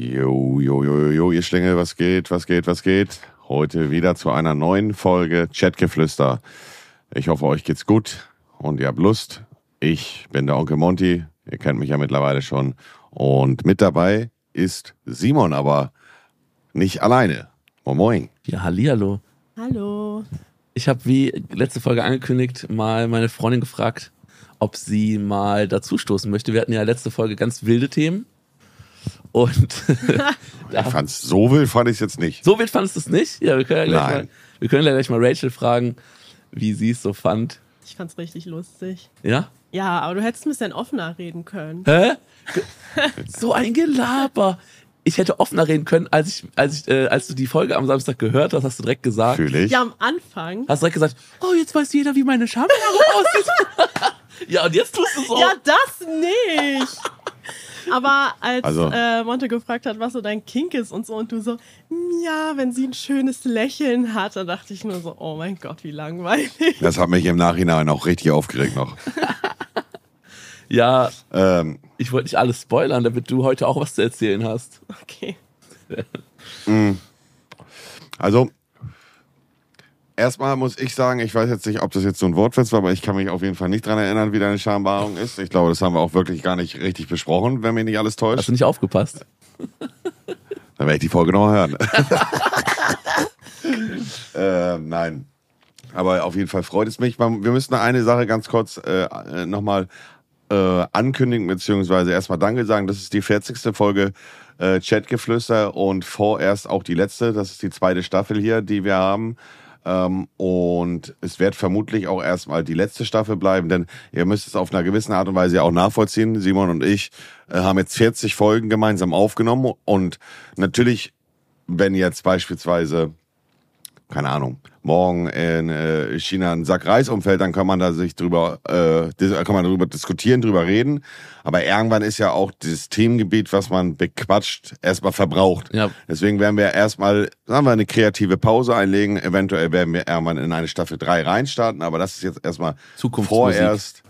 Jo, jo, jo, jo, ihr Schlingel, was geht, was geht, was geht? Heute wieder zu einer neuen Folge Chatgeflüster. Ich hoffe, euch geht's gut und ihr habt Lust. Ich bin der Onkel Monty, ihr kennt mich ja mittlerweile schon. Und mit dabei ist Simon, aber nicht alleine. Moin Moin. Ja, hallihallo. Hallo. Ich habe wie letzte Folge angekündigt mal meine Freundin gefragt, ob sie mal dazustoßen möchte. Wir hatten ja letzte Folge ganz wilde Themen. Und Ich fand's so wild, fand ich jetzt nicht. so wild fandest du es nicht? Ja, wir können ja gleich, Nein. mal, wir können ja gleich mal Rachel fragen, wie sie es so fand. Ich fand's richtig lustig. Ja? Ja, aber du hättest ein bisschen offener reden können. Hä? so ein Gelaber. Ich hätte offener reden können, als ich, als ich, äh, als du die Folge am Samstag gehört hast, hast du direkt gesagt. Fühle ich. Ja, am Anfang. Hast direkt gesagt, oh, jetzt weiß jeder, wie meine Schamhaare aussieht. ja, und jetzt tust du so. Ja, das nicht. Aber als Also- äh, Monte gefragt hat, was so dein Kink ist und so, und du so, "Mm, ja, wenn sie ein schönes Lächeln hat, dann dachte ich nur so, oh mein Gott, wie langweilig. Das hat mich im Nachhinein auch richtig aufgeregt noch. ja Ähm, ich wollte nicht alles spoilern, damit du heute auch was zu erzählen hast. Okay. Also, erstmal muss ich sagen, ich weiß jetzt nicht, ob das jetzt so ein Wortwitz war, aber ich kann mich auf jeden Fall nicht dran erinnern, wie deine Schambehaarung ist. Ich glaube, das haben wir auch wirklich gar nicht richtig besprochen, wenn mich nicht alles Hast täuscht. du nicht aufgepasst? Dann werde ich die Folge nochmal hören. ähm, nein. Aber auf jeden Fall freut es mich. Wir müssen eine Sache ganz kurz äh, nochmal äh, ankündigen, beziehungsweise erstmal Danke sagen. Das ist die 40. Folge äh, Chatgeflüster und vorerst auch die letzte. Das ist die zweite Staffel hier, die wir haben. Ähm, und es wird vermutlich auch erstmal die letzte Staffel bleiben, denn ihr müsst es auf einer gewissen Art und Weise ja auch nachvollziehen. Simon und ich äh, haben jetzt 40 Folgen gemeinsam aufgenommen und natürlich, wenn jetzt beispielsweise keine Ahnung, morgen in äh, China ein Sack Reis umfällt, dann kann man da sich drüber, äh, kann man darüber diskutieren, drüber reden. Aber irgendwann ist ja auch das Themengebiet, was man bequatscht, erstmal verbraucht. Ja. Deswegen werden wir erstmal, sagen wir, eine kreative Pause einlegen. Eventuell werden wir irgendwann in eine Staffel 3 reinstarten, aber das ist jetzt erstmal vorerst.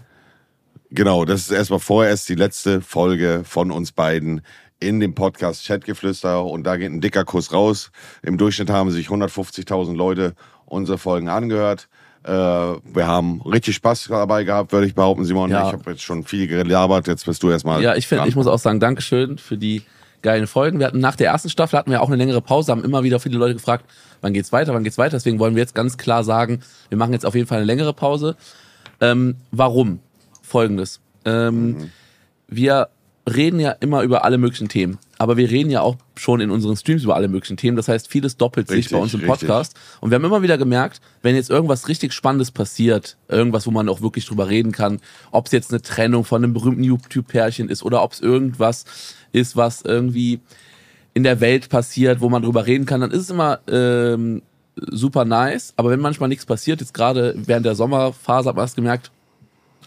Genau, das ist erstmal vorerst die letzte Folge von uns beiden in dem Podcast Chatgeflüster und da geht ein dicker Kuss raus. Im Durchschnitt haben sich 150.000 Leute unsere Folgen angehört. Äh, wir haben richtig Spaß dabei gehabt, würde ich behaupten, Simon. Ja. Ich habe jetzt schon viel gelabert, jetzt bist du erstmal. Ja, ich finde, ich muss auch sagen, Dankeschön für die geilen Folgen. Wir hatten nach der ersten Staffel hatten wir auch eine längere Pause, haben immer wieder viele Leute gefragt, wann geht's weiter, wann geht's weiter. Deswegen wollen wir jetzt ganz klar sagen, wir machen jetzt auf jeden Fall eine längere Pause. Ähm, warum? Folgendes. Ähm, Wir reden ja immer über alle möglichen Themen, aber wir reden ja auch schon in unseren Streams über alle möglichen Themen. Das heißt, vieles doppelt sich Richtig, bei uns im richtig. Podcast. Und wir haben immer wieder gemerkt, wenn jetzt irgendwas richtig Spannendes passiert, irgendwas, wo man auch wirklich drüber reden kann, ob es jetzt eine Trennung von einem berühmten YouTube-Pärchen ist oder ob es irgendwas ist, was irgendwie in der Welt passiert, wo man drüber reden kann, dann ist es immer ähm, super nice. Aber wenn manchmal nichts passiert, jetzt gerade während der Sommerphase hat man es gemerkt,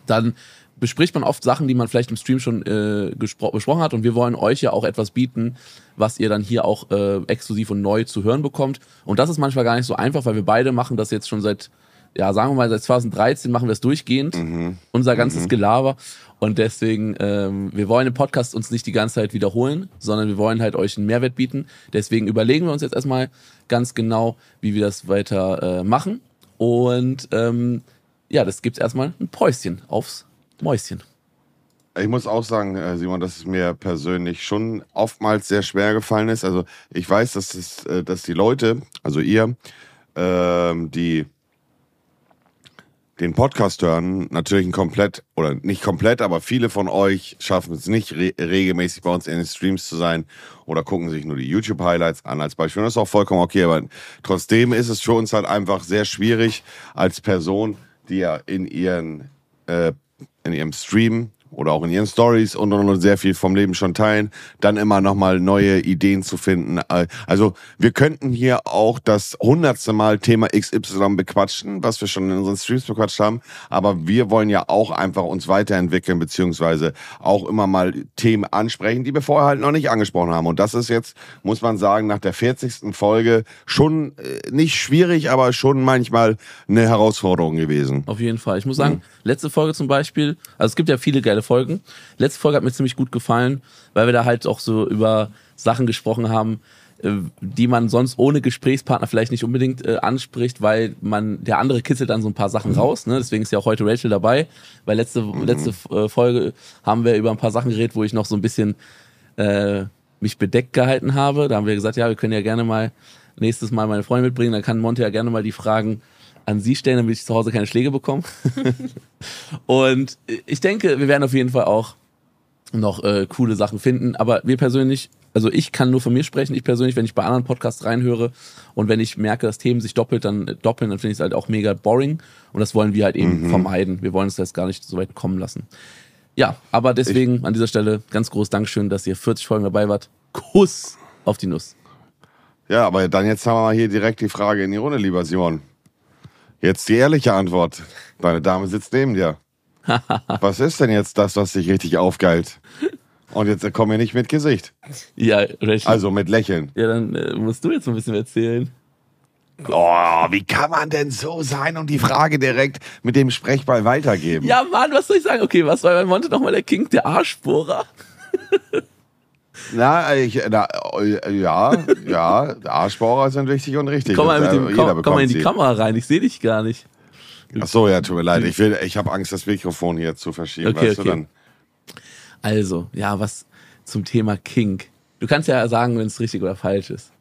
dann bespricht man oft Sachen, die man vielleicht im Stream schon äh, besprochen hat. Und wir wollen euch ja auch etwas bieten, was ihr dann hier auch äh, exklusiv und neu zu hören bekommt. Und das ist manchmal gar nicht so einfach, weil wir beide machen das jetzt schon seit, ja, sagen wir mal, seit 2013 machen wir es durchgehend. Unser ganzes Gelaber. Und deswegen, ähm, wir wollen im Podcast uns nicht die ganze Zeit wiederholen, sondern wir wollen halt euch einen Mehrwert bieten. Deswegen überlegen wir uns jetzt erstmal ganz genau, wie wir das weiter äh, machen. Und ähm, ja, das gibt's erstmal ein Päuschen aufs Mäuschen. Ich muss auch sagen, äh, Simon, dass es mir persönlich schon oftmals sehr schwer gefallen ist. Also ich weiß, dass, es, äh, dass die Leute, also ihr, ähm, die den Podcast hören, natürlich ein komplett, oder nicht komplett, aber viele von euch schaffen es nicht, re regelmäßig bei uns in den Streams zu sein oder gucken sich nur die YouTube-Highlights an als Beispiel. Das ist auch vollkommen okay, aber trotzdem ist es für uns halt einfach sehr schwierig als Person, die ja in ihren äh, in ihrem Stream oder auch in ihren Stories und, und, und sehr viel vom Leben schon teilen, dann immer nochmal neue Ideen zu finden. Äh, Also wir könnten hier auch das hundertste Mal Thema XY bequatschen, was wir schon in unseren Streams bequatscht haben, aber wir wollen ja auch einfach uns weiterentwickeln, beziehungsweise auch immer mal Themen ansprechen, die wir vorher halt noch nicht angesprochen haben. Und das ist jetzt, muss man sagen, nach der 40. Folge schon äh, nicht schwierig, aber schon manchmal eine Herausforderung gewesen. Auf jeden Fall. Ich muss sagen, letzte Folge zum Beispiel, also es gibt ja viele geile Folgen. Letzte Folge hat mir ziemlich gut gefallen, weil wir da halt auch so über Sachen gesprochen haben, äh, die man sonst ohne Gesprächspartner vielleicht nicht unbedingt äh, anspricht, weil man der andere kitzelt dann so ein paar Sachen Mhm. raus. Ne? Deswegen ist ja auch heute Rachel dabei, weil letzte letzte äh, Folge haben wir über ein paar Sachen geredet, wo ich noch so ein bisschen äh, mich bedeckt gehalten habe. Da haben wir gesagt, ja, wir können ja gerne mal nächstes Mal meine Freundin mitbringen. Dann kann Monte ja gerne mal die Fragen an sie stellen, damit ich zu Hause keine Schläge bekomme. Und ich denke, wir werden auf jeden Fall auch noch äh, coole Sachen finden. Aber wir persönlich, also ich kann nur von mir sprechen. Ich persönlich, wenn ich bei anderen Podcasts reinhöre und wenn ich merke, dass Themen sich doppelt, dann äh, doppeln, dann finde ich es halt auch mega boring. Und das wollen wir halt eben vermeiden. Wir wollen es jetzt gar nicht so weit kommen lassen. Ja, aber deswegen an dieser Stelle ganz groß Dankeschön, dass ihr 40 Folgen dabei wart. Kuss auf die Nuss. Ja, aber dann jetzt haben wir mal hier direkt die Frage in die Runde, lieber Simon. Jetzt die ehrliche Antwort. Deine Dame sitzt neben dir. Was ist denn jetzt das, was dich richtig aufgeilt? Und jetzt komm mir nicht mit Gesicht. Ja, Rachel. Also mit Lächeln. ja, dann äh, musst du jetzt ein bisschen erzählen. Oh, wie kann man denn so sein und die Frage direkt mit dem Sprechball weitergeben? Ja, Mann, was soll ich sagen? Okay, was war bei Monte nochmal der King, der Arschbohrer? Na, ich, na, äh, ja, ja, Arschbohrer sind wichtig und richtig. Komm mal, mit äh, dem, komm, komm mal in die sie. Kamera rein, ich sehe dich gar nicht. Ach so, ja, tut mir leid. Ich, will, ich habe Angst, das Mikrofon hier zu verschieben. Okay, weißt okay. Du dann? Also, ja, was zum Thema Kink. Du kannst ja sagen, wenn es richtig oder falsch ist.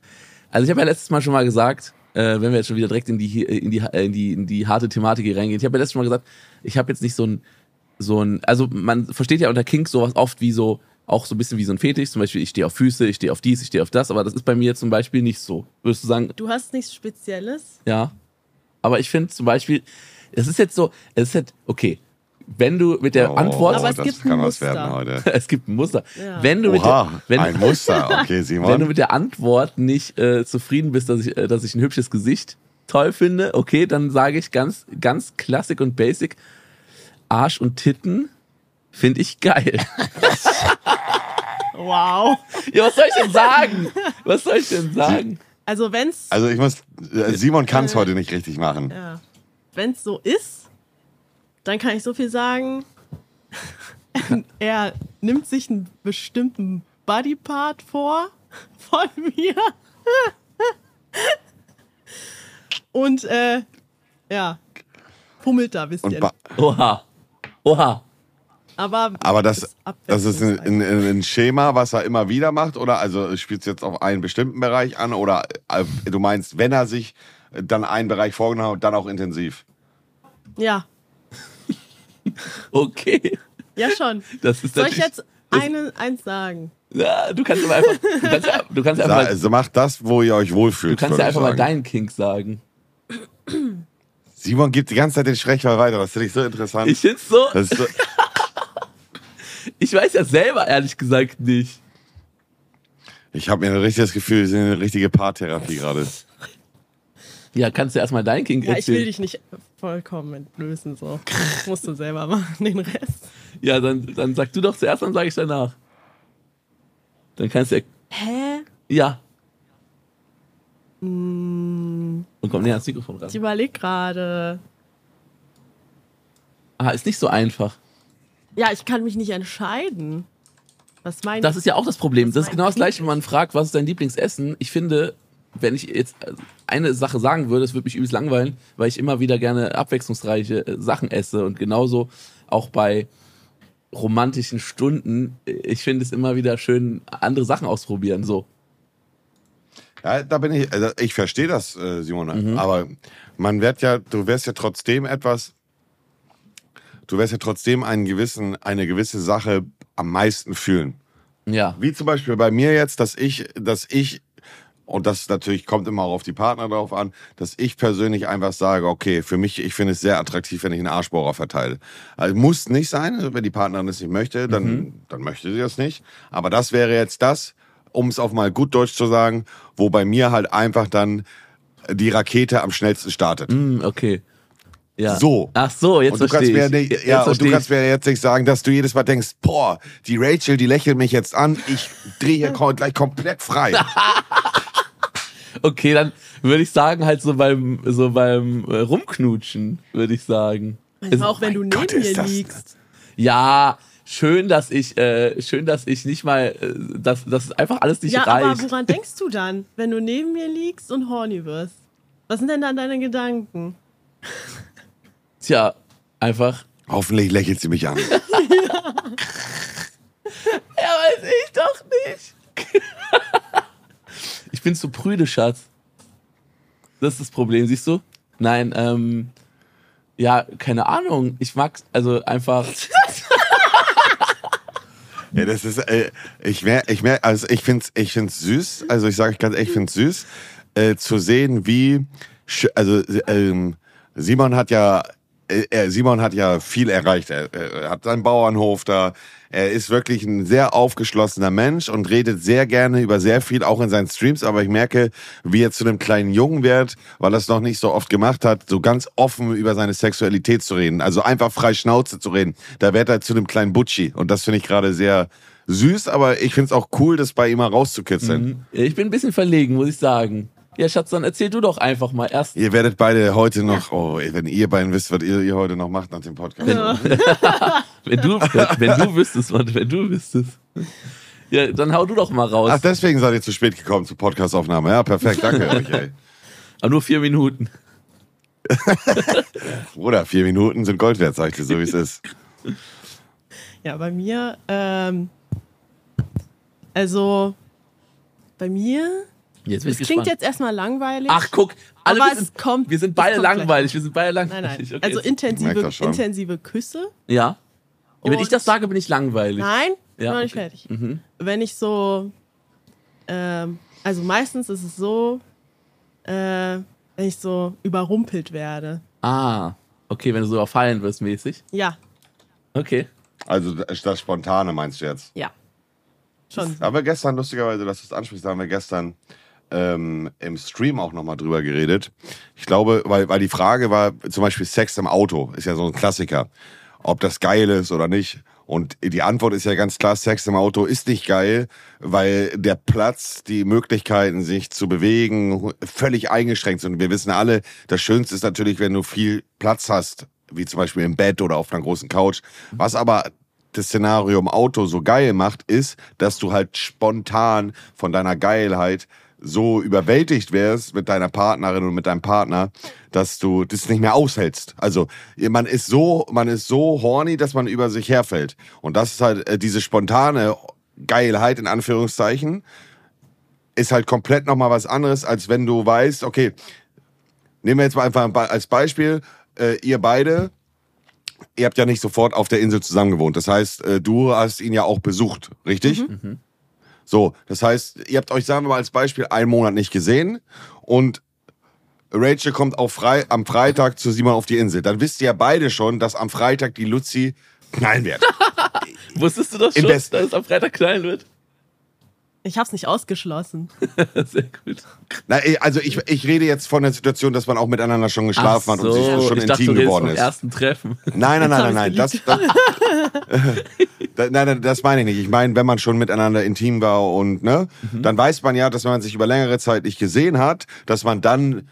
Also ich habe ja letztes Mal schon mal gesagt, äh, wenn wir jetzt schon wieder direkt in die in die äh, in die in die harte Thematik hier reingehen. Ich habe ja letztes Mal gesagt, ich habe jetzt nicht so ein so ein also man versteht ja unter Kink sowas oft wie so auch so ein bisschen wie so ein Fetisch. Zum Beispiel ich stehe auf Füße, ich stehe auf dies, ich stehe auf das, aber das ist bei mir zum Beispiel nicht so. Würdest du sagen, Du hast nichts Spezielles? ja? Aber ich finde zum Beispiel, es ist jetzt so, es ist halt okay. Wenn du mit der Oh, Antwort Aber es das gibt ein kann was Muster. werden heute. es gibt ein Muster. Ja. Wenn du mit Oha, der, wenn, ein Muster. Okay, wenn du Simon. mit der Antwort nicht äh, zufrieden bist, dass ich, äh, dass ich ein hübsches Gesicht toll finde, okay, dann sage ich ganz, ganz klassisch und basic, Arsch und Titten finde ich geil. Wow. ja, was soll ich denn sagen? Was soll ich denn sagen? Also wenn's, Also ich muss, äh, Simon kann es heute nicht richtig machen. ja, wenn's so ist, dann kann ich so viel sagen. er nimmt sich einen bestimmten Bodypart vor von mir. Und äh, ja, pummelt da. Und ba- Oha. Oha. Aber, aber das, das ist ein, ein, ein Schema, was er immer wieder macht, oder? Also spielt es jetzt auf einen bestimmten Bereich an, oder äh, du meinst, wenn er sich dann einen Bereich vorgenommen hat, dann auch intensiv? Ja, Okay. ja schon. Das ist Soll ich jetzt eine, eins sagen? Ja, du kannst aber einfach, du kannst, ja- du kannst einfach, mal, also macht das, wo ihr euch wohlfühlt. du kannst ja einfach mal sagen. deinen Kink sagen. Simon gibt die ganze Zeit den Sprechball weiter. Das finde ich so interessant. Ich find's so, das ist so, ich weiß ja selber ehrlich gesagt nicht. ich habe mir ein richtiges Gefühl, wir sind eine richtige Paartherapie gerade. Ja, kannst du erstmal deinen Kink Ja, ich will erzählen? dich nicht vollkommen entlösen, so. Das musst du selber machen, den Rest. Ja, dann, dann sag du doch zuerst, dann sage ich danach. Dann kannst du ja. Hä? Ja. Hm, Und komm näher ans Mikrofon ran. ich überleg gerade. Ah, ist nicht so einfach. Ja, ich kann mich nicht entscheiden. Was meinst Das ist ja auch das Problem. Das ist genau das gleiche, wenn man fragt, was ist dein Lieblingsessen? Ich finde, wenn ich jetzt eine Sache sagen würde, es würde mich übelst langweilen, weil ich immer wieder gerne abwechslungsreiche äh, Sachen esse und genauso auch bei romantischen Stunden. äh, Ich finde es immer wieder schön, andere Sachen ausprobieren. So. Ja, da bin ich, also ich verstehe das, äh, Simone, Mhm. aber man wird ja, du wirst ja trotzdem etwas, du wirst ja trotzdem einen gewissen, eine gewisse Sache am meisten fühlen. Ja. Wie zum Beispiel bei mir jetzt, dass ich, dass ich, und das natürlich kommt immer auch auf die Partner drauf an, dass ich persönlich einfach sage, okay, für mich, ich finde es sehr attraktiv, wenn ich einen Arschbohrer verteile. Also muss nicht sein, also wenn die Partnerin das nicht möchte, dann, Mhm. dann möchte sie das nicht. Aber das wäre jetzt das, um es auf mal gut Deutsch zu sagen, wo bei mir halt einfach dann die Rakete am schnellsten startet. Hm, okay. Ja. So. Ach so, jetzt Und du, kannst verstehe mir ich. nicht, Jetzt ja, und du kannst ich. mir jetzt nicht sagen, dass du jedes Mal denkst, boah, die Rachel, die lächelt mich jetzt an, ich drehe hier gleich komplett frei. Okay, dann würde ich sagen, halt so beim, so beim äh, Rumknutschen, würde ich sagen. du? Es- Auch wenn du neben Gott, ist mir das- liegst. Ja, schön, dass ich, äh, schön, dass ich nicht mal, äh, dass, dass es einfach alles nicht ja, reicht. aber woran denkst du dann, wenn du neben mir liegst und horny wirst? Was sind denn dann deine Gedanken? Tja, einfach. Hoffentlich lächelt sie mich an. Ja, weiß ich doch nicht. ich bin zu prüde, Schatz. Das ist das Problem, siehst du? Nein, ähm, ja, keine Ahnung. Ich mag's, also einfach. Ja, das ist, äh, ich merke, ich merk, also ich find's, ich find's süß, also ich sage ganz ehrlich, ich find's süß, äh, zu sehen, wie, also ähm, Simon hat ja, Simon hat ja viel erreicht. Er, er hat seinen Bauernhof da. Er ist wirklich ein sehr aufgeschlossener Mensch und redet sehr gerne über sehr viel, auch in seinen Streams. Aber ich merke, wie er zu einem kleinen Jungen wird, weil er es noch nicht so oft gemacht hat, so ganz offen über seine Sexualität zu reden. Also einfach frei Schnauze zu reden. Da wird er zu einem kleinen Butchi. Und das finde ich gerade sehr süß, aber ich finde es auch cool, das bei ihm mal rauszukitzeln. Ich bin ein bisschen verlegen, muss ich sagen. Ja, Schatz, dann erzähl du doch einfach mal erst. Ihr werdet beide heute noch, oh, ey, wenn ihr beiden wisst, was ihr, ihr heute noch macht nach dem Podcast. Wenn du, wenn du wüsstest, Mann, wenn du wüsstest. Ja, dann hau du doch mal raus. Ach, deswegen seid ihr zu spät gekommen zur Podcastaufnahme. Ja, perfekt, danke euch, ey. Aber nur vier Minuten. Bruder, vier Minuten sind Gold wert, sag ich dir, so wie es ist. Ja, bei mir, ähm, also, bei mir, Jetzt bin das ich klingt gespannt. jetzt erstmal langweilig. Ach, guck. Alle Aber wir es sind, kommt- wir sind es beide langweilig. Wir sind beide Nein, langweilig. nein. Okay, also intensive, intensive Küsse. ja. ja. Wenn ich Und- das sage, bin ich langweilig. Nein, ich Ja, bin noch nicht okay. fertig. Mhm. Wenn ich so, ähm, also meistens ist es so, äh, wenn ich so überrumpelt werde. Ah, okay, wenn du so überfallen wirst mäßig. Ja, Okay. Also das das Spontane meinst du jetzt? ja. Schon. Wir gestern, lustigerweise, dass du es ansprichst, da haben wir gestern ähm, im Stream auch nochmal drüber geredet. Ich glaube, weil, weil die Frage war, zum Beispiel Sex im Auto, ist ja so ein Klassiker. Ob das geil ist oder nicht. Und die Antwort ist ja ganz klar, Sex im Auto ist nicht geil, weil der Platz, die Möglichkeiten, sich zu bewegen, völlig eingeschränkt sind. Und wir wissen alle, das Schönste ist natürlich, wenn du viel Platz hast, wie zum Beispiel im Bett oder auf einer großen Couch. Was aber das Szenario im Auto so geil macht, ist, dass du halt spontan von deiner Geilheit so überwältigt wärst mit deiner Partnerin und mit deinem Partner, dass du das nicht mehr aushältst. Also man ist so, man ist so horny, dass man über sich herfällt. Und das ist halt äh, diese spontane Geilheit in Anführungszeichen ist halt komplett nochmal was anderes, als wenn du weißt, okay, nehmen wir jetzt mal einfach als Beispiel, äh, ihr beide ihr habt ja nicht sofort auf der Insel zusammen gewohnt. Das heißt, äh, du hast ihn ja auch besucht, richtig? So, das heißt, ihr habt euch, sagen wir mal als Beispiel, einen Monat nicht gesehen und Rachel kommt auf Frei am Freitag zu Simon auf die Insel. Dann wisst ihr ja beide schon, dass am Freitag die Luzi knallen wird. Wusstest du das Im schon, Besten. dass es am Freitag knallen wird? Ich hab's nicht ausgeschlossen. Sehr gut. Na, also ich, ich rede jetzt von der Situation, dass man auch miteinander schon geschlafen Ach hat und sich schon ich dachte, intim du redest geworden vom ist. ersten Treffen. Nein, nein, nein, nein, nein. Das, das, da- nein, nein, das meine ich nicht. Ich meine, wenn man schon miteinander intim war und ne, dann weiß man ja, dass wenn man sich über längere Zeit nicht gesehen hat, dass man dann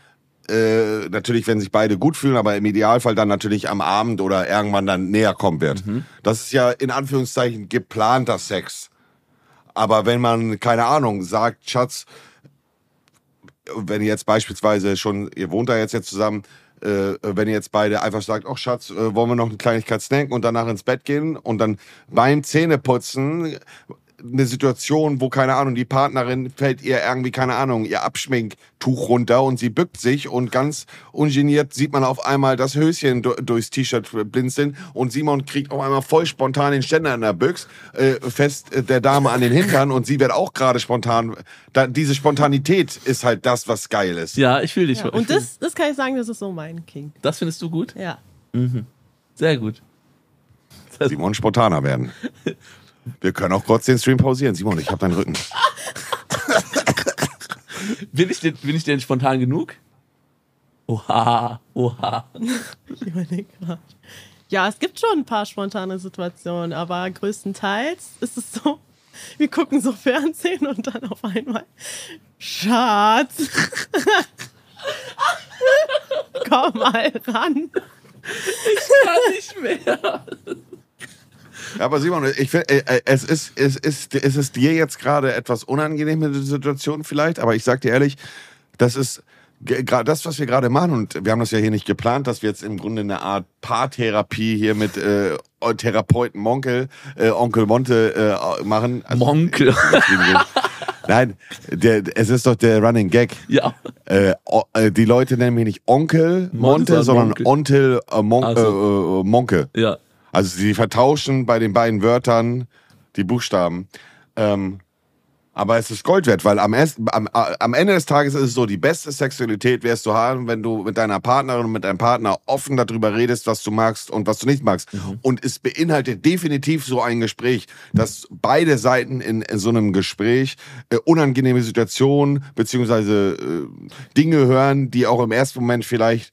äh, natürlich, wenn sich beide gut fühlen, aber im Idealfall dann natürlich am Abend oder irgendwann dann näher kommen wird. Das ist ja in Anführungszeichen geplanter Sex. Aber wenn man, keine Ahnung, sagt, Schatz, wenn ihr jetzt beispielsweise schon, ihr wohnt da jetzt, jetzt zusammen, äh, wenn ihr jetzt beide einfach sagt, ach Schatz, äh, wollen wir noch eine Kleinigkeit snacken und danach ins Bett gehen und dann beim Zähneputzen eine Situation, wo, keine Ahnung, die Partnerin fällt ihr irgendwie, keine Ahnung, ihr Abschminktuch runter und sie bückt sich und ganz ungeniert sieht man auf einmal das Höschen du durchs T-Shirt blinzeln und Simon kriegt auf einmal voll spontan den Ständer in der Büchs, äh, fest äh, der Dame an den Hintern und sie wird auch gerade spontan. Da, diese Spontanität ist halt das, was geil ist. Ja, ich fühle dich. Ja, und das, das kann ich sagen, das ist so mein King. das findest du gut? Ja. Sehr gut. Simon spontaner werden. Wir können auch kurz den Stream pausieren. Simon, ich habe deinen Rücken. Bin ich, denn, bin ich denn spontan genug? Oha, oha. Ich überlege gerade. Ja, es gibt schon ein paar spontane Situationen, aber größtenteils ist es so, wir gucken so Fernsehen und dann auf einmal, Schatz, komm mal ran. Kann nicht mehr. Ja, aber Simon, ich äh, äh, es ist, es ist, es ist dir jetzt gerade etwas unangenehme Situation vielleicht, aber ich sag dir ehrlich, das ist gerade das, was wir gerade machen, und wir haben das ja hier nicht geplant, dass wir jetzt im Grunde eine Art Paartherapie hier mit äh, Therapeuten Monkel, äh, Onkel Monte äh, machen. Also, Monkel. Nein, der, es ist doch der Running Gag. Ja. Äh, äh, die Leute nennen mich nicht Onkel Monte, Monte, sondern. Onkel äh, Mon Ach so. äh, äh, Monke. Ja. Also sie vertauschen bei den beiden Wörtern die Buchstaben. Ähm, aber es ist Gold wert, weil am, am, am Ende des Tages ist es so, die beste Sexualität wirst du haben, wenn du mit deiner Partnerin und mit deinem Partner offen darüber redest, was du magst und was du nicht magst. Und es beinhaltet definitiv so ein Gespräch, dass beide Seiten in, in so einem Gespräch äh, unangenehme Situationen beziehungsweise äh, Dinge hören, die auch im ersten Moment vielleicht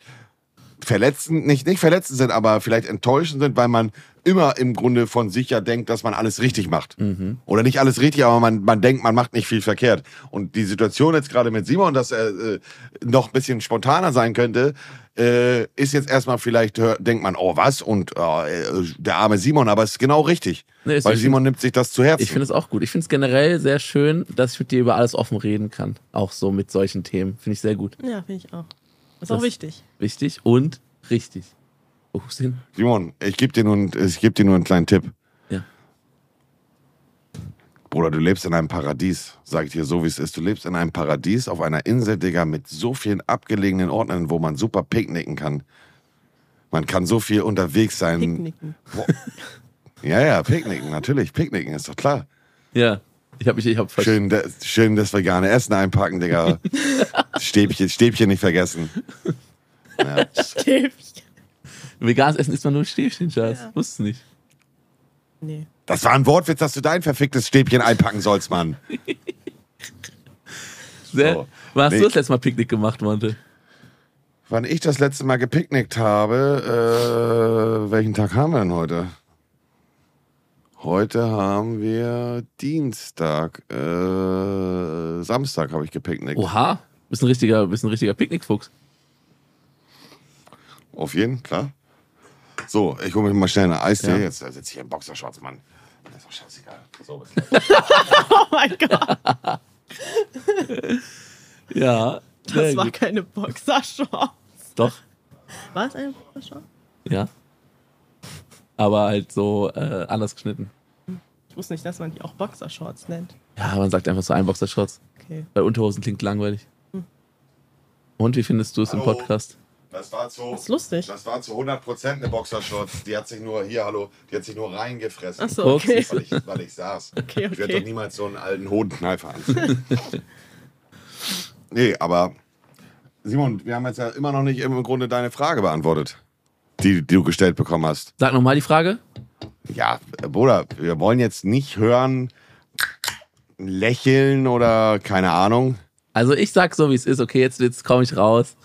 verletzend, nicht, nicht verletzend sind, aber vielleicht enttäuschend sind, weil man immer im Grunde von sich ja denkt, dass man alles richtig macht. Oder nicht alles richtig, aber man, man denkt, man macht nicht viel verkehrt. Und die Situation jetzt gerade mit Simon, dass er äh, noch ein bisschen spontaner sein könnte, äh, ist jetzt erstmal vielleicht, hör, denkt man, oh was? Und äh, der arme Simon, aber es ist genau richtig. Nee, ist weil. Simon nimmt sich das zu Herzen. Ich finde es auch gut. Ich finde es generell sehr schön, dass ich mit dir über alles offen reden kann. Auch so mit solchen Themen. Finde ich sehr gut. Ja, finde ich auch. Ist Das- auch wichtig. Wichtig und richtig. Hin? Simon, ich gebe dir, nur einen- ich geb dir nur einen kleinen Tipp. Ja. Bruder, du lebst in einem Paradies, sag ich dir so, wie es ist. Du lebst in einem Paradies auf einer Insel, Digga, mit so vielen abgelegenen Orten, wo man super picknicken kann. Man kann so viel unterwegs sein. Picknicken. Ja, ja, picknicken, natürlich. Picknicken ist doch klar. Ja. Ich habe mich, ich habe Schön, da- schön das vegane Essen einpacken, Digga. Stäbchen, Stäbchen nicht vergessen. Ja. Stäbchen. Veganes Essen isst man nur Stäbchen, Schatz. Ja. Wusstest du nicht. Nee. Das war ein Wortwitz, dass du dein verficktes Stäbchen einpacken sollst, Mann. Sehr. So. Wann hast Nee. du das letzte Mal Picknick gemacht, Monte? Wann ich das letzte Mal gepicknickt habe, äh, welchen Tag haben wir denn heute? Heute haben wir Dienstag, äh, Samstag habe ich gepicknickt. Oha. Bist ein richtiger, bist ein richtiger Picknickfuchs. Auf jeden, klar. So, ich hole mir mal schnell eine Eistee. Ja. Jetzt sitze ich hier im Boxershorts, Mann. Das ist doch scheißegal. So, Oh mein Gott, Ja. Das war gut. keine Boxershorts. Doch. War es eine Boxershorts? Ja. Aber halt so äh, anders geschnitten. Ich wusste nicht, dass man die auch Boxershorts nennt. Ja, man sagt einfach so ein Boxershorts. Okay. Weil Unterhosen klingt langweilig. Und wie findest du es im Hallo. Podcast? Das war zu, Das ist lustig. das war zu 100% eine Boxershorts. Die hat sich nur, hier, hallo, die hat sich nur reingefressen. Achso, Guck's, okay. Weil ich, weil ich saß. Okay, Ich werde okay. doch niemals so einen alten Hodenkneifer anziehen. nee, aber Simon, wir haben jetzt ja immer noch nicht im Grunde deine Frage beantwortet, die, die du gestellt bekommen hast. Sag nochmal die Frage. Ja, Bruder, wir wollen jetzt nicht hören, lächeln oder keine Ahnung. Also ich sag so, wie es ist. Okay, jetzt, jetzt komme ich raus.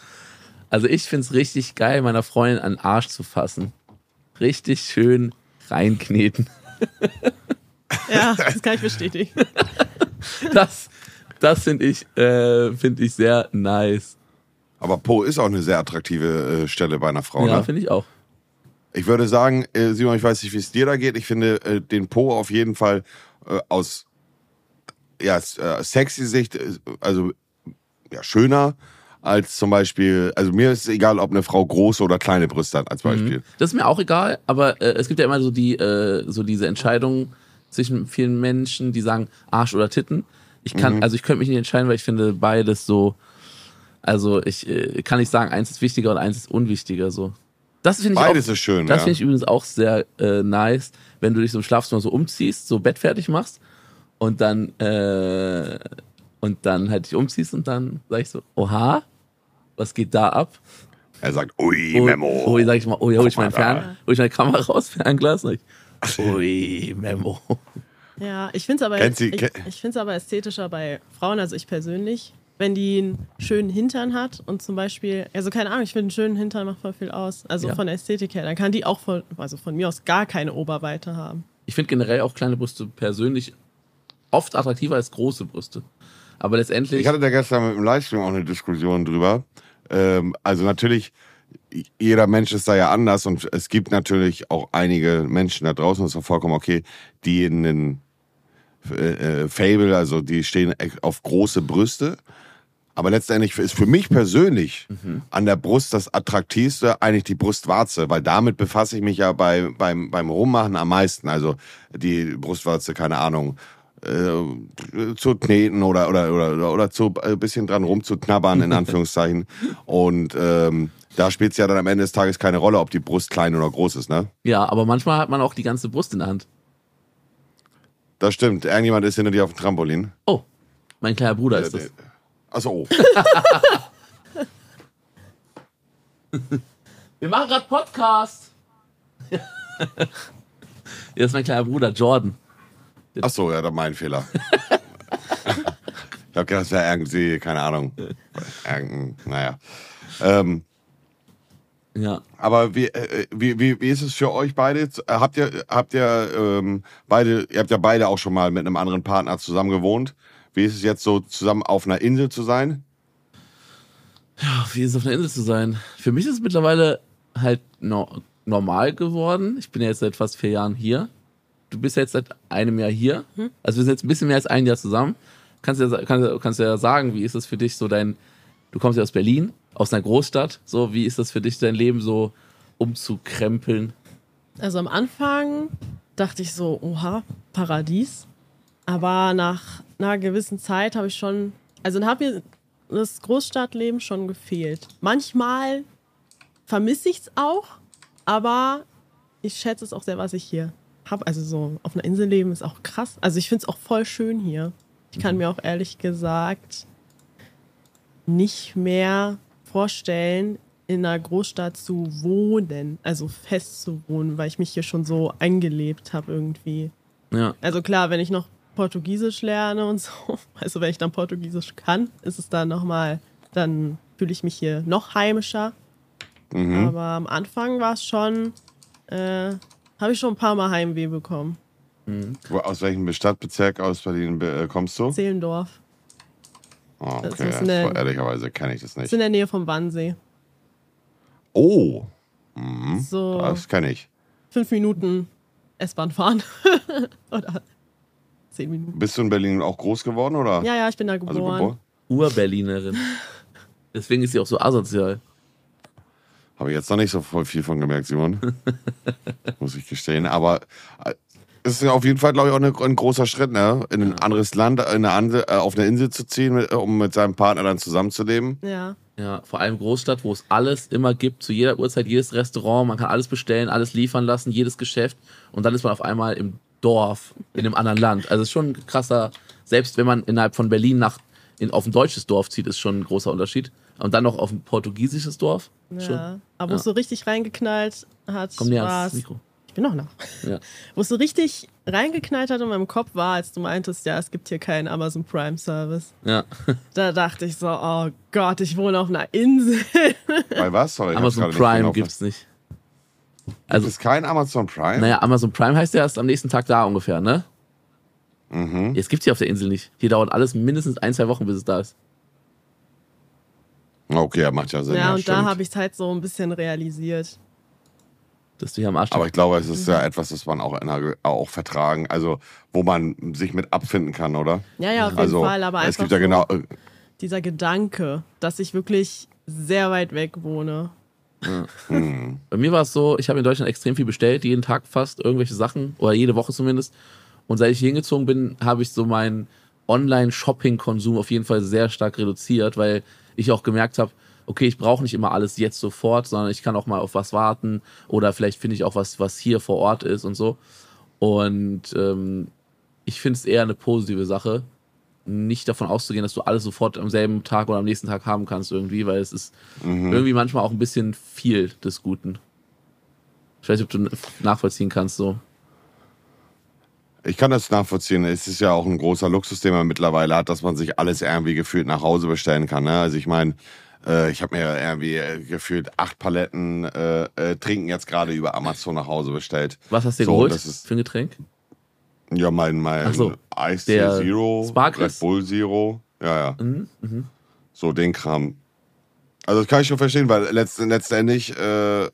Also ich find's richtig geil, meiner Freundin an den Arsch zu fassen. Richtig schön reinkneten. Ja, das kann ich bestätigen. Das, das finde ich, äh, find ich sehr nice. Aber Po ist auch eine sehr attraktive äh, Stelle bei einer Frau. ja, ne? finde ich auch. Ich würde sagen, äh, Simon, ich weiß nicht, wie es dir da geht. Ich finde äh, den Po auf jeden Fall äh, aus ja, äh, sexy Sicht, äh, also ja, schöner als zum Beispiel, also mir ist es egal, ob eine Frau große oder kleine Brüste hat, als Beispiel. Das ist mir auch egal, aber es gibt ja immer so die, so diese Entscheidung zwischen vielen Menschen, die sagen Arsch oder Titten. Ich kann, Mhm. also ich könnte mich nicht entscheiden, weil ich finde beides so, also ich äh, kann nicht sagen, eins ist wichtiger und eins ist unwichtiger so. Das finde ich Beides auch, ist schön, Das ja. finde ich übrigens auch sehr äh, nice, wenn du dich so im Schlafzimmer so umziehst, so Bett fertig machst und dann äh, und dann halt dich umziehst und dann sag ich so, oha, was geht da ab? Er sagt, ui, Oh, Memo. Oh, sag ich mal, oh, ja, hol ich mein Fern, hol ich meine Kamera raus, Fernglas. Ich, ui, Memo. Ja, ich finde es aber, ich, ich aber ästhetischer bei Frauen, also ich persönlich, wenn die einen schönen Hintern hat und zum Beispiel, also keine Ahnung, ich finde einen schönen Hintern macht voll viel aus. Also Ja. von der Ästhetik her, dann kann die auch von, also von mir aus gar keine Oberweite haben. Ich finde generell auch kleine Brüste persönlich oft attraktiver als große Brüste. Aber letztendlich, Ich hatte da gestern mit dem Livestream auch eine Diskussion drüber. Ähm, also natürlich, jeder Mensch ist da ja anders und es gibt natürlich auch einige Menschen da draußen, das ist auch vollkommen okay, die in den äh, äh, Fable, also die stehen auf große Brüste. Aber letztendlich ist für mich persönlich mhm. an der Brust das Attraktivste eigentlich die Brustwarze, weil damit befasse ich mich ja bei, beim, beim Rummachen am meisten. Also die Brustwarze, keine Ahnung, äh, zu kneten oder, oder, oder, oder zu ein äh, bisschen dran rumzuknabbern, in Anführungszeichen. Und ähm, da spielt es ja dann am Ende des Tages keine Rolle, ob die Brust klein oder groß ist, ne? Ja, aber manchmal hat man auch die ganze Brust in der Hand. Das stimmt. Irgendjemand ist hinter dir auf dem Trampolin. Oh, mein kleiner Bruder ist das. Achso, oh. Wir machen gerade Podcast. ja, das ist mein kleiner Bruder, Jordan. Achso, ja, dann mein Fehler. ich habe gedacht, das wäre irgendwie, keine Ahnung. Irgendein, naja. Ähm, ja. Aber wie, äh, wie, wie, wie ist es für euch beide? Äh, habt ihr, habt ihr ähm, beide, ihr habt ja beide auch schon mal mit einem anderen Partner zusammen gewohnt. Wie ist es jetzt so, zusammen auf einer Insel zu sein? Ja, wie ist es auf einer Insel zu sein? Für mich ist es mittlerweile halt no normal geworden. Ich bin ja jetzt seit fast vier Jahren hier. Du bist ja jetzt seit einem Jahr hier. Hm? Also wir sind jetzt ein bisschen mehr als ein Jahr zusammen. Kannst du ja, kannst, kannst ja sagen, wie ist es für dich so dein, du kommst ja aus Berlin, aus einer Großstadt. So, wie ist das für dich, dein Leben so umzukrempeln? Also am Anfang dachte ich so, oha, Paradies. Aber nach einer gewissen Zeit habe ich schon, also dann hat mir das Großstadtleben schon gefehlt. Manchmal vermisse ich es auch, aber ich schätze es auch sehr, was ich hier habe. Also so auf einer Insel leben ist auch krass. Also ich finde es auch voll schön hier. Ich kann mhm. mir auch ehrlich gesagt nicht mehr vorstellen, in einer Großstadt zu wohnen, also fest zu wohnen, weil ich mich hier schon so eingelebt habe irgendwie. Ja. Also klar, wenn ich noch Portugiesisch lerne und so, also wenn ich dann Portugiesisch kann, ist es dann nochmal, dann fühle ich mich hier noch heimischer. Mhm. Aber am Anfang war es schon, äh, habe ich schon ein paar Mal Heimweh bekommen. Mhm. Aus welchem Stadtbezirk aus Berlin äh, kommst du? Zehlendorf. Oh, okay. Das ist der, ehrlicherweise kenne ich das nicht. Das ist in der Nähe vom Wannsee. Oh. Mhm. So das kenne ich. Fünf Minuten S-Bahn fahren. oder zehn Minuten. Bist du in Berlin auch groß geworden, oder? Ja, ja, ich bin da geboren. Also geboren? Ur-Berlinerin. Deswegen ist sie auch so asozial. Habe ich jetzt noch nicht so voll viel von gemerkt, Simon. Muss ich gestehen. Aber äh, es ist ja auf jeden Fall, glaube ich, auch eine, ein großer Schritt, ne? In ein anderes Land, in eine andere, äh, auf eine Insel zu ziehen, um mit seinem Partner dann zusammenzuleben. Ja. Ja, vor allem Großstadt, wo es alles immer gibt, zu jeder Uhrzeit, jedes Restaurant, man kann alles bestellen, alles liefern lassen, jedes Geschäft. Und dann ist man auf einmal im Dorf, in einem anderen Land. Also es ist schon ein krasser, selbst wenn man innerhalb von Berlin nach, in, auf ein deutsches Dorf zieht, ist schon ein großer Unterschied. Und dann noch auf ein portugiesisches Dorf. Ja. Schon, aber wo es so richtig reingeknallt hat, Komm näher ans Mikro. Ich bin noch nach. Ja. Wo es so richtig reingeknallt hat in meinem Kopf war, als du meintest, ja, es gibt hier keinen Amazon Prime Service. Ja. Da dachte ich so, oh Gott, ich wohne auf einer Insel. Bei was? Sorry, Amazon Prime gibt es nicht. Also, gibt es kein Amazon Prime? Naja, Amazon Prime heißt ja erst am nächsten Tag da ungefähr, ne? Mhm. Jetzt gibt es hier auf der Insel nicht. Hier dauert alles mindestens ein, zwei Wochen, bis es da ist. Okay, macht ja Sinn. Ja, ja und stimmt. da habe ich es halt so ein bisschen realisiert dass du hier am Arsch Aber ich glaube, es ist ja mhm. etwas, das man auch, einer, auch vertragen, also wo man sich mit abfinden kann, oder? Ja, ja, auf jeden also, Fall. Aber es gibt ja genau äh, dieser Gedanke, dass ich wirklich sehr weit weg wohne. Hm. Bei mir war es so, ich habe in Deutschland extrem viel bestellt, jeden Tag fast irgendwelche Sachen oder jede Woche zumindest. Und seit ich hier hingezogen bin, habe ich so meinen Online-Shopping-Konsum auf jeden Fall sehr stark reduziert, weil ich auch gemerkt habe, okay, ich brauche nicht immer alles jetzt sofort, sondern ich kann auch mal auf was warten oder vielleicht finde ich auch was, was hier vor Ort ist und so. Und ähm, ich finde es eher eine positive Sache, nicht davon auszugehen, dass du alles sofort am selben Tag oder am nächsten Tag haben kannst irgendwie, weil es ist mhm. irgendwie manchmal auch ein bisschen viel des Guten. Ich weiß nicht, ob du nachvollziehen kannst so. Ich kann das nachvollziehen. Es ist ja auch ein großer Luxus, den man mittlerweile hat, dass man sich alles irgendwie gefühlt nach Hause bestellen kann. Ne? Also ich meine, äh, ich habe mir irgendwie äh, gefühlt acht Paletten äh, äh, Trinken jetzt gerade über Amazon nach Hause bestellt. Was hast du dir so, geholt für ein Getränk? Ja, mein, mein so, Ice Zero, Sparkles? Red Bull Zero. Ja, ja. Mhm, mh. So den Kram. Also das kann ich schon verstehen, weil letzt, letztendlich, äh,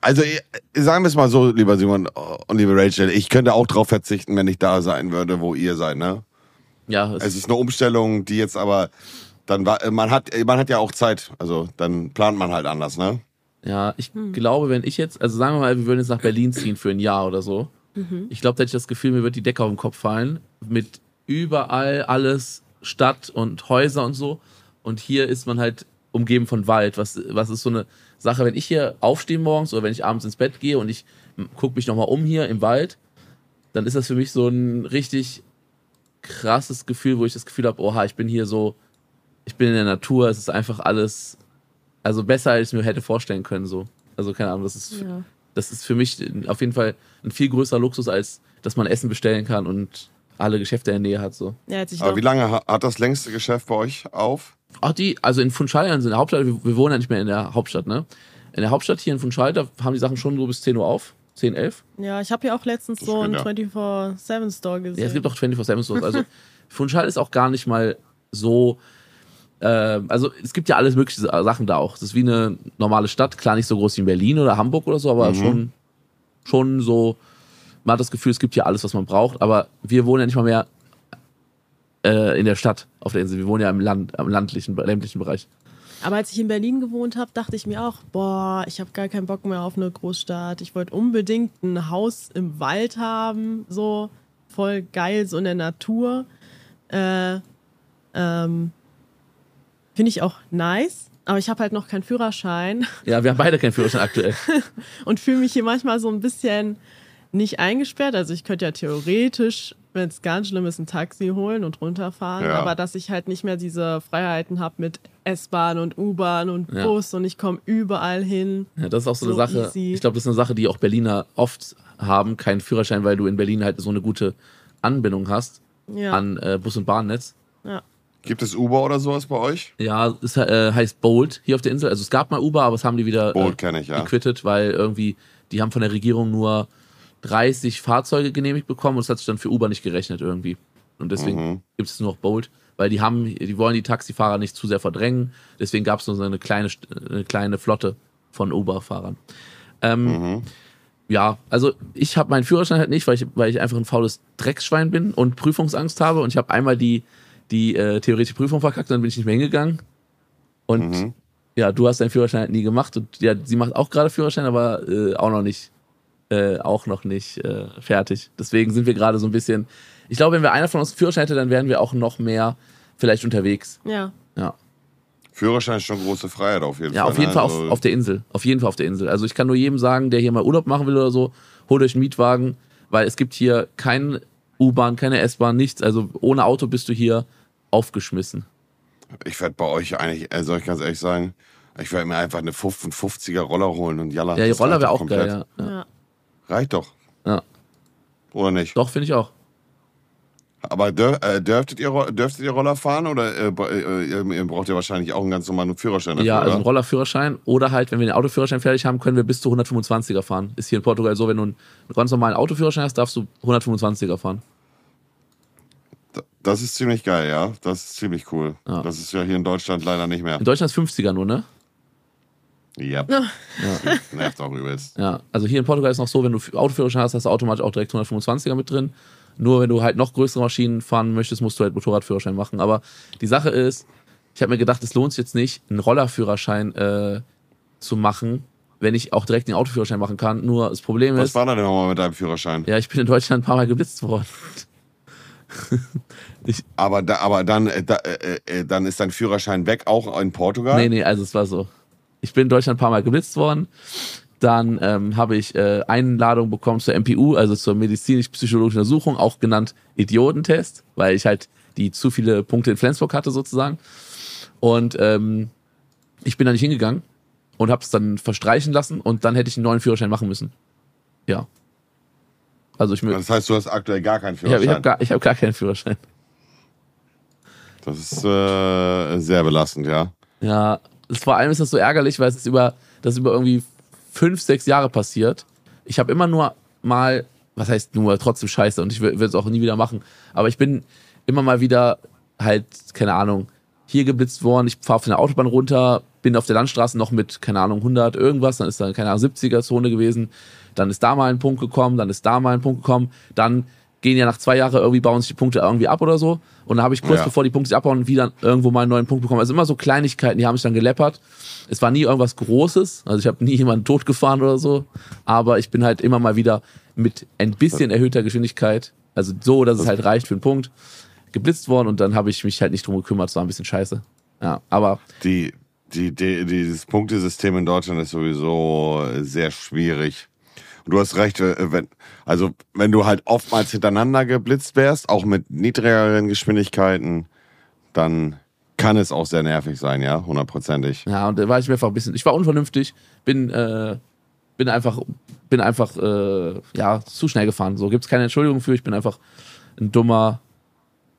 also ich, sagen wir es mal so, lieber Simon und liebe Rachel, ich könnte auch drauf verzichten, wenn ich da sein würde, wo ihr seid, ne? Ja, Es ist eine Umstellung, die jetzt aber dann war, man hat, man hat ja auch Zeit, also dann plant man halt anders, ne? Ja, ich glaube, wenn ich jetzt, also sagen wir mal, wir würden jetzt nach Berlin ziehen für ein Jahr oder so. Ich glaube, da hätte ich das Gefühl, mir wird die Decke auf den Kopf fallen. Mit überall alles Stadt und Häuser und so. Und hier ist man halt umgeben von Wald. Was, was ist so eine Sache, wenn ich hier aufstehe morgens oder wenn ich abends ins Bett gehe und ich gucke mich nochmal um hier im Wald, dann ist das für mich so ein richtig krasses Gefühl, wo ich das Gefühl habe, oha, ich bin hier so, ich bin in der Natur, es ist einfach alles, also besser, als ich mir hätte vorstellen können, so. Also keine Ahnung, das ist, Ja. Das ist für mich auf jeden Fall ein viel größerer Luxus, als dass man Essen bestellen kann und alle Geschäfte in der Nähe hat, so. Ja, Aber wie lange ha- hat das längste Geschäft bei euch auf? Auch die, also in Funchal, also in der Hauptstadt, wir, wir wohnen ja nicht mehr in der Hauptstadt, ne? In der Hauptstadt hier in Funchal, da haben die Sachen schon so bis 10 Uhr auf. 10, 11. ja, ich habe ja auch letztens Das so einen stimmt, 24-7-Store gesehen. Ja, es gibt auch 24-7 Stores. Also Funchal ist auch gar nicht mal so. Äh, also es gibt ja alles mögliche Sachen da auch. Das ist wie eine normale Stadt, klar nicht so groß wie in Berlin oder Hamburg oder so, aber schon, schon so. Man hat das Gefühl, es gibt hier alles, was man braucht. Aber wir wohnen ja nicht mal mehr äh, in der Stadt auf der Insel. Wir wohnen ja im Land, am landlichen, ländlichen Bereich. Aber als ich in Berlin gewohnt habe, dachte ich mir auch, boah, ich habe gar keinen Bock mehr auf eine Großstadt. Ich wollte unbedingt ein Haus im Wald haben, so voll geil, so in der Natur. Äh, ähm, Finde ich auch nice, aber ich habe halt noch keinen Führerschein Ja, wir haben beide keinen Führerschein aktuell. und fühle mich hier manchmal so ein bisschen nicht eingesperrt. Also ich könnte ja theoretisch, wenn es ganz schlimm ist, ein Taxi holen und runterfahren, Ja. aber dass ich halt nicht mehr diese Freiheiten habe mit S-Bahn und U-Bahn und Ja. Bus und ich komme überall hin. Ja, das ist auch so, eine So Sache. easy. Ich glaube, das ist eine Sache, die auch Berliner oft haben, keinen Führerschein, weil du in Berlin halt so eine gute Anbindung hast Ja. an äh, Bus- und Bahnnetz. ja. Gibt es Uber oder sowas bei euch? Ja, es äh, heißt Bolt hier auf der Insel. Also es gab mal Uber, aber es haben die wieder Bolt äh, ich, ja. gequittet, weil irgendwie, die haben von der Regierung nur 30 Fahrzeuge genehmigt bekommen und es hat sich dann für Uber nicht gerechnet irgendwie. Und deswegen Mhm. gibt es nur noch Bolt, weil die haben, die wollen die Taxifahrer nicht zu sehr verdrängen. Deswegen gab es nur so eine kleine, eine kleine Flotte von Uber-Fahrern. Ähm, Mhm. ja, also ich habe meinen Führerschein halt nicht, weil ich, weil ich einfach ein faules Drecksschwein bin und Prüfungsangst habe. Und ich habe einmal die, die äh, theoretische Prüfung verkackt, dann bin ich nicht mehr hingegangen. Und Mhm. ja, du hast deinen Führerschein halt nie gemacht. Und ja, sie macht auch gerade Führerschein, aber äh, auch noch nicht, äh, auch noch nicht äh, fertig. Deswegen sind wir gerade so ein bisschen. Ich glaube, wenn wir einer von uns einen Führerschein hätte, dann wären wir auch noch mehr vielleicht unterwegs. ja. Ja. Führerschein ist schon große Freiheit auf jeden Ja, Fall. auf jeden ne? Fall Also, auf, auf der Insel. Auf jeden Fall auf der Insel. Also ich kann nur jedem sagen, der hier mal Urlaub machen will oder so, holt euch einen Mietwagen, weil es gibt hier kein U-Bahn, keine S-Bahn, nichts. Also ohne Auto bist du hier aufgeschmissen. Ich werde bei euch eigentlich, äh, soll ich ganz ehrlich sagen, ich werde mir einfach eine 55er Roller holen und jalla. Ja, die Roller reicht wäre doch auch geil, komplett. ja. ja. ja. Reicht doch. ja. Oder nicht? Doch, finde ich auch. Aber dür, äh, dürftet, ihr, dürftet ihr Roller fahren oder äh, äh, ihr, ihr braucht ja wahrscheinlich auch einen ganz normalen Führerschein dafür, Ja, also ein oder? Rollerführerschein oder halt, wenn wir den Autoführerschein fertig haben, können wir bis zu 125er fahren. Ist hier in Portugal so, wenn du einen ganz normalen Autoführerschein hast, darfst du 125er fahren. Das ist ziemlich geil, ja. Das ist ziemlich cool. Ja. Das ist ja hier in Deutschland leider nicht mehr. In Deutschland ist 50er nur, ne? Ja. Nervt auch übelst. Ja, also hier in Portugal ist noch so, wenn du Autoführerschein hast, hast du automatisch auch direkt 125er mit drin. Nur wenn du halt noch größere Maschinen fahren möchtest, musst du halt Motorradführerschein machen. Aber die Sache ist, ich habe mir gedacht, es lohnt sich jetzt nicht, einen Rollerführerschein äh, zu machen, wenn ich auch direkt den Autoführerschein machen kann. Nur das Problem Was ist, war da denn nochmal mit deinem Führerschein? ja, ich bin in Deutschland ein paar Mal geblitzt worden. Aber, da, aber dann, äh, da, äh, äh, dann ist dein Führerschein weg, auch in Portugal? Nee, nee, also es war so. Ich bin in Deutschland ein paar Mal geblitzt worden. Dann ähm, habe ich äh, Einladung bekommen zur MPU, also zur medizinisch-psychologischen Untersuchung, auch genannt Idiotentest, weil ich halt die zu viele Punkte in Flensburg hatte sozusagen. Und ähm, ich bin da nicht hingegangen und habe es dann verstreichen lassen und dann hätte ich einen neuen Führerschein machen müssen. Ja. Also ich, Das heißt, du hast aktuell gar keinen ich Führerschein. habe hab gar, ich hab gar keinen Führerschein. das ist äh, sehr belastend, ja. Ja, das, vor allem ist das so ärgerlich, weil es über, das über irgendwie fünf, sechs Jahre passiert. Ich habe immer nur mal, was heißt nur, trotzdem scheiße und ich würde es auch nie wieder machen. Aber ich bin immer mal wieder halt, keine Ahnung, hier geblitzt worden. Ich fahre von der Autobahn runter, bin auf der Landstraße noch mit, keine Ahnung, 100 irgendwas, dann ist da, keine Ahnung, 70er-Zone gewesen. Dann ist da mal ein Punkt gekommen, dann ist da mal ein Punkt gekommen. Dann gehen ja nach zwei Jahren irgendwie, bauen sich die Punkte irgendwie ab oder so. Und dann habe ich kurz Ja. bevor die Punkte sich abbauen, wieder irgendwo mal einen neuen Punkt bekommen. Also immer so Kleinigkeiten, die haben sich dann geleppert. Es war nie irgendwas Großes. Also ich habe nie jemanden totgefahren oder so. Aber ich bin halt immer mal wieder mit ein bisschen erhöhter Geschwindigkeit, also so, dass es halt reicht für einen Punkt, geblitzt worden und dann habe ich mich halt nicht drum gekümmert. Das war ein bisschen scheiße. Ja, aber Die, die, die, dieses Punktesystem in Deutschland ist sowieso sehr schwierig. Du hast recht, äh, wenn, also wenn du halt oftmals hintereinander geblitzt wärst, auch mit niedrigeren Geschwindigkeiten, dann kann es auch sehr nervig sein, ja, hundertprozentig. Ja, und da war ich mir einfach ein bisschen, ich war unvernünftig, bin, äh, bin einfach, bin einfach, äh, ja, zu schnell gefahren. So gibt's keine Entschuldigung für, ich bin einfach ein dummer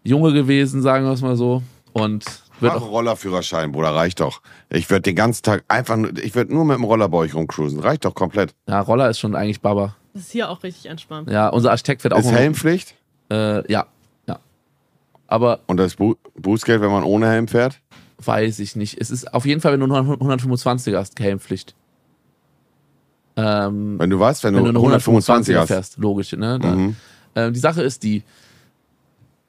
Junge gewesen, sagen wir es mal so. Und Mach auch, Rollerführerschein, Bruder, reicht doch. Ich würde den ganzen Tag einfach, nur- ich würde nur mit dem Roller bei euch rumcruisen. Reicht doch komplett. ja, Roller ist schon eigentlich Baba. Das ist hier auch richtig entspannt. Ja, unser Architekt fährt auch Ist Helmpflicht? Äh, ja, ja. Aber Und das Bu Bußgeld, wenn man ohne Helm fährt? weiß ich nicht. Es ist auf jeden Fall, wenn du nur 125er hast, Helmpflicht. Ähm, Wenn du was? Wenn, wenn du du eine 125 125er hast. fährst, logisch. Ne? Da, Mhm. ähm, die Sache ist die,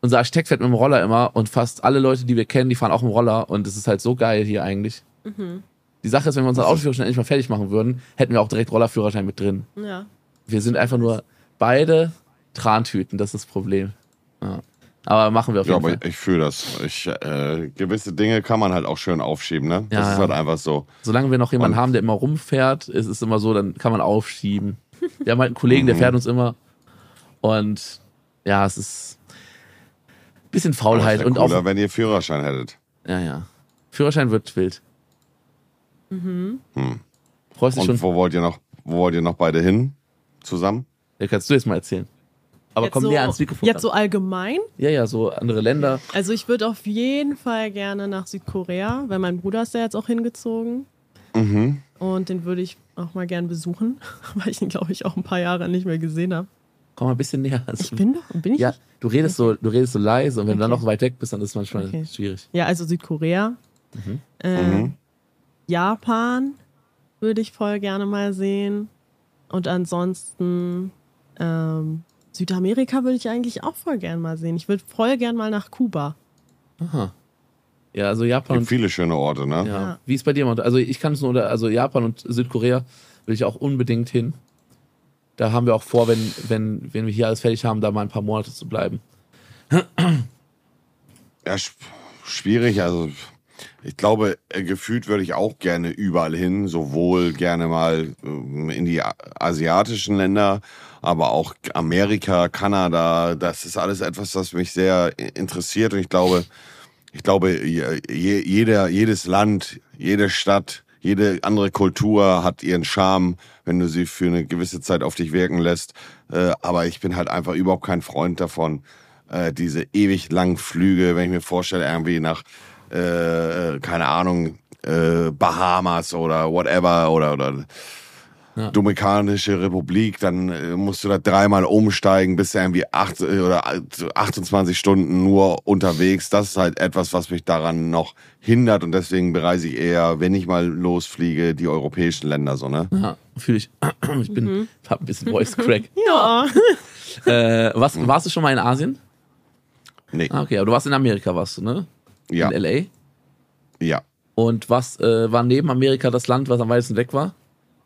unser Architekt fährt mit dem Roller immer und fast alle Leute, die wir kennen, die fahren auch im Roller und es ist halt so geil hier eigentlich. Die Sache ist, wenn wir unseren Autoführerschein endlich mal fertig machen würden, hätten wir auch direkt Rollerführerschein mit drin. Ja. Wir sind einfach nur beide Trantüten, das ist das Problem. Ja. Aber machen wir auf Ja, jeden aber Fall. ich fühle das. Ich, äh, gewisse Dinge kann man halt auch schön aufschieben, ne? Das Ja, ist ja. halt einfach so. Solange wir noch jemanden Und- haben, der immer rumfährt, ist es immer so, dann kann man aufschieben. Wir haben halt einen Kollegen, Mhm. der fährt uns immer. Und ja, es ist bisschen Faulheit und auch cooler, wenn ihr Führerschein hättet. Ja, ja. Führerschein wird wild. Freust dich Und schon? wo wollt ihr noch, wo wollt ihr noch beide hin? Zusammen? Ja, kannst du jetzt mal erzählen. Aber Jetzt komm so, näher ans Mikrofon. Jetzt so allgemein. ja, ja, so andere Länder. Also ich würde auf jeden Fall gerne nach Südkorea, weil mein Bruder ist ja jetzt auch hingezogen. Mhm. Und den würde ich auch mal gern besuchen, weil ich ihn, glaube ich, auch ein paar Jahre nicht mehr gesehen habe. Komm mal ein bisschen näher. ans- Ich bin doch, bin ich? ja, du redest so, du redest so leise und wenn du dann Okay. noch weit weg bist, dann ist es manchmal Okay. schwierig. Ja, also Südkorea. Äh, Mhm. Japan würde ich voll gerne mal sehen. Und ansonsten ähm, Südamerika würde ich eigentlich auch voll gern mal sehen. Ich würde voll gern mal nach Kuba. Aha. Ja, also Japan Gibt und viele schöne Orte, ne? ja. Ja. Wie ist bei dir? Also ich kann es nur, also Japan und Südkorea will ich auch unbedingt hin. Da haben wir auch vor, wenn, wenn, wenn wir hier alles fertig haben, da mal ein paar Monate zu bleiben. Ja, sch schwierig. Also ich glaube, äh, gefühlt würde ich auch gerne überall hin, sowohl gerne mal ähm, in die asiatischen Länder, aber auch Amerika, Kanada. Das ist alles etwas, was mich sehr interessiert und ich glaube, ich glaube, je, je- jeder, jedes Land, jede Stadt, jede andere Kultur hat ihren Charme, wenn du sie für eine gewisse Zeit auf dich wirken lässt. Äh, aber ich bin halt einfach überhaupt kein Freund davon, äh, diese ewig langen Flüge, wenn ich mir vorstelle, irgendwie nach, äh, keine Ahnung, Bahamas oder whatever oder, oder Ja. Dominikanische Republik, dann äh, musst du da dreimal umsteigen, bist du irgendwie acht, äh, oder 28 Stunden nur unterwegs. Das ist halt etwas, was mich daran noch hindert und deswegen bereise ich eher, wenn ich mal losfliege, die europäischen Länder so, ne? Ja, fühle ich. Ich bin, hab ein bisschen Voice Crack. Ja. äh, was, warst du schon mal in Asien? Nee. Ah, okay, aber du warst in Amerika, warst du, ne? Ja, In LA. ja. Und was äh, war neben Amerika das Land, was am weitesten weg war?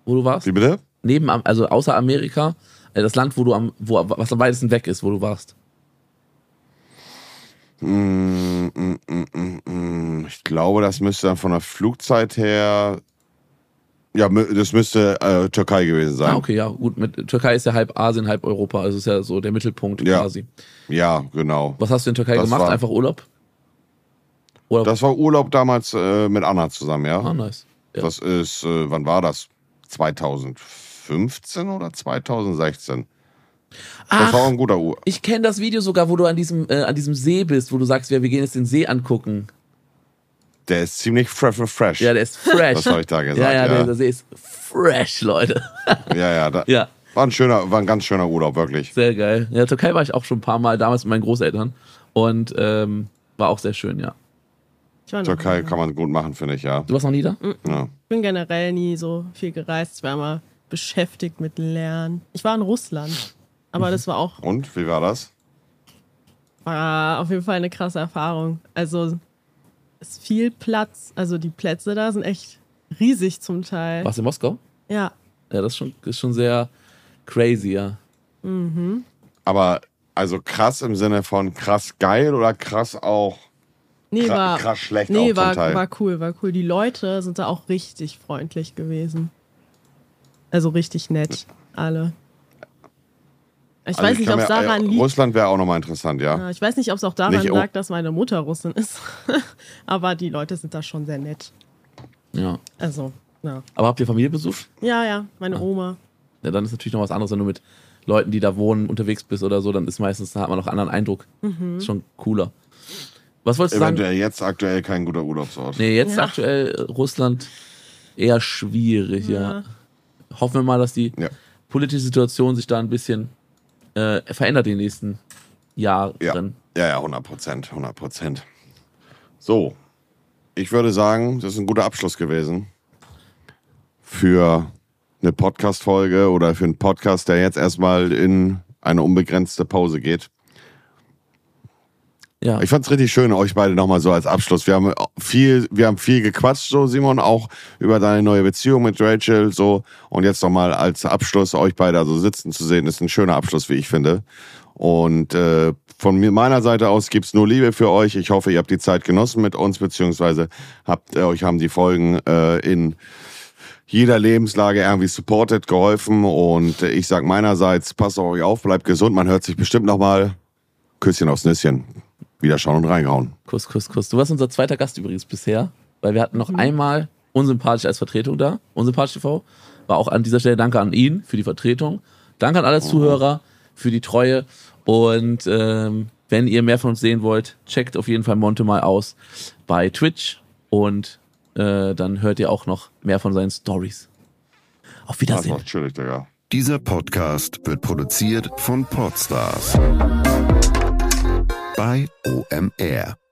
Wo du warst? Wie bitte? Neben, also außer Amerika, äh, das Land, wo du am, wo, was am weitesten weg ist, wo du warst. Mm, mm, mm. Ich glaube, das müsste dann von der Flugzeit her. Ja, das müsste äh, Türkei gewesen sein. Ah, okay, ja, gut. Mit, Türkei ist ja halb Asien, halb Europa, also ist ja so der Mittelpunkt Ja. quasi. Ja, genau. Was hast du in Türkei Das gemacht? war- Einfach Urlaub? Oder? Das war Urlaub damals äh, mit Anna zusammen, ja. ah, nice. Ja. Das ist, äh, wann war das? 2015 oder 2016? Das Ach, war auch ein guter Uhr. ich kenne das Video sogar, wo du an diesem, äh, an diesem See bist, wo du sagst, ja, wir gehen jetzt den See angucken. Der ist ziemlich fresh. fresh. Ja, der ist fresh. Was habe ich da gesagt? ja, ja, ja, Der, der See ist fresh, Leute. ja, ja, da, ja, War ein schöner, war ein ganz schöner Urlaub, wirklich. sehr geil. Ja, Türkei war ich auch schon ein paar Mal, damals mit meinen Großeltern. Und ähm, war auch sehr schön, ja. Türkei kann man gut machen, finde ich, ja. Du warst noch nie da? ja. Ich bin generell nie so viel gereist. Ich war immer beschäftigt mit Lernen. Ich war in Russland. Aber das war auch Und, wie war das? war auf jeden Fall eine krasse Erfahrung. Also es ist viel Platz. Also die Plätze da sind echt riesig zum Teil. Warst du in Moskau? Ja. Ja, das ist schon, ist schon sehr crazy, ja. Aber, also krass im Sinne von krass geil oder krass auch Nee, war, krass schlecht auch nee, zum war, Teil. war cool, war cool. Die Leute sind da auch richtig freundlich gewesen. Also richtig nett, alle. Ich Also weiß nicht, kann ob es daran äh, liegt. Russland wäre auch nochmal interessant, ja. Ja, ich weiß nicht, ob es auch daran Nicht, oh. lag, dass meine Mutter Russin ist. Aber die Leute sind da schon sehr nett. ja. Also, ja. Aber habt ihr Familie besucht? Ja, ja, meine Oma. Ja, dann ist natürlich noch was anderes, wenn du mit Leuten, die da wohnen, unterwegs bist oder so, dann ist meistens, da hat man noch einen anderen Eindruck. Mhm. Ist schon cooler. Was wolltest du sagen? Eventuell jetzt aktuell kein guter Urlaubsort. Nee, jetzt Ja. aktuell Russland eher schwierig, ja. Ja. Hoffen wir mal, dass die Ja. politische Situation sich da ein bisschen äh, verändert in den nächsten Jahren. Ja. ja, ja, 100 Prozent, 100 Prozent. So, ich würde sagen, das ist ein guter Abschluss gewesen für eine Podcast-Folge oder für einen Podcast, der jetzt erstmal in eine unbegrenzte Pause geht. Ja. Ich fand's richtig schön, euch beide nochmal so als Abschluss. Wir haben viel, wir haben viel gequatscht, so Simon, auch über deine neue Beziehung mit Rachel, so. Und jetzt nochmal als Abschluss euch beide also sitzen zu sehen, ist ein schöner Abschluss, wie ich finde. Und äh, von mir, meiner Seite aus gibt's nur Liebe für euch. Ich hoffe, ihr habt die Zeit genossen mit uns, beziehungsweise habt äh, euch haben die Folgen äh, in jeder Lebenslage irgendwie supported, geholfen. Und äh, ich sag meinerseits, passt auf euch auf, bleibt gesund. Man hört sich bestimmt nochmal. Küsschen aufs Nüsschen. Wieder schauen und reingehauen. Kuss, Kuss, Kuss. Du warst unser zweiter Gast übrigens bisher, weil wir hatten noch einmal unsympathisch als Vertretung da. Unsympathisch TV. War auch an dieser Stelle danke an ihn für die Vertretung. Danke an alle Zuhörer für die Treue. Und ähm, wenn ihr mehr von uns sehen wollt, checkt auf jeden Fall Monte mal aus bei Twitch. Und äh, dann hört ihr auch noch mehr von seinen Stories. Auf Das Wiedersehen. war chillig, Digga. Dieser Podcast wird produziert von Podstars bei OMR.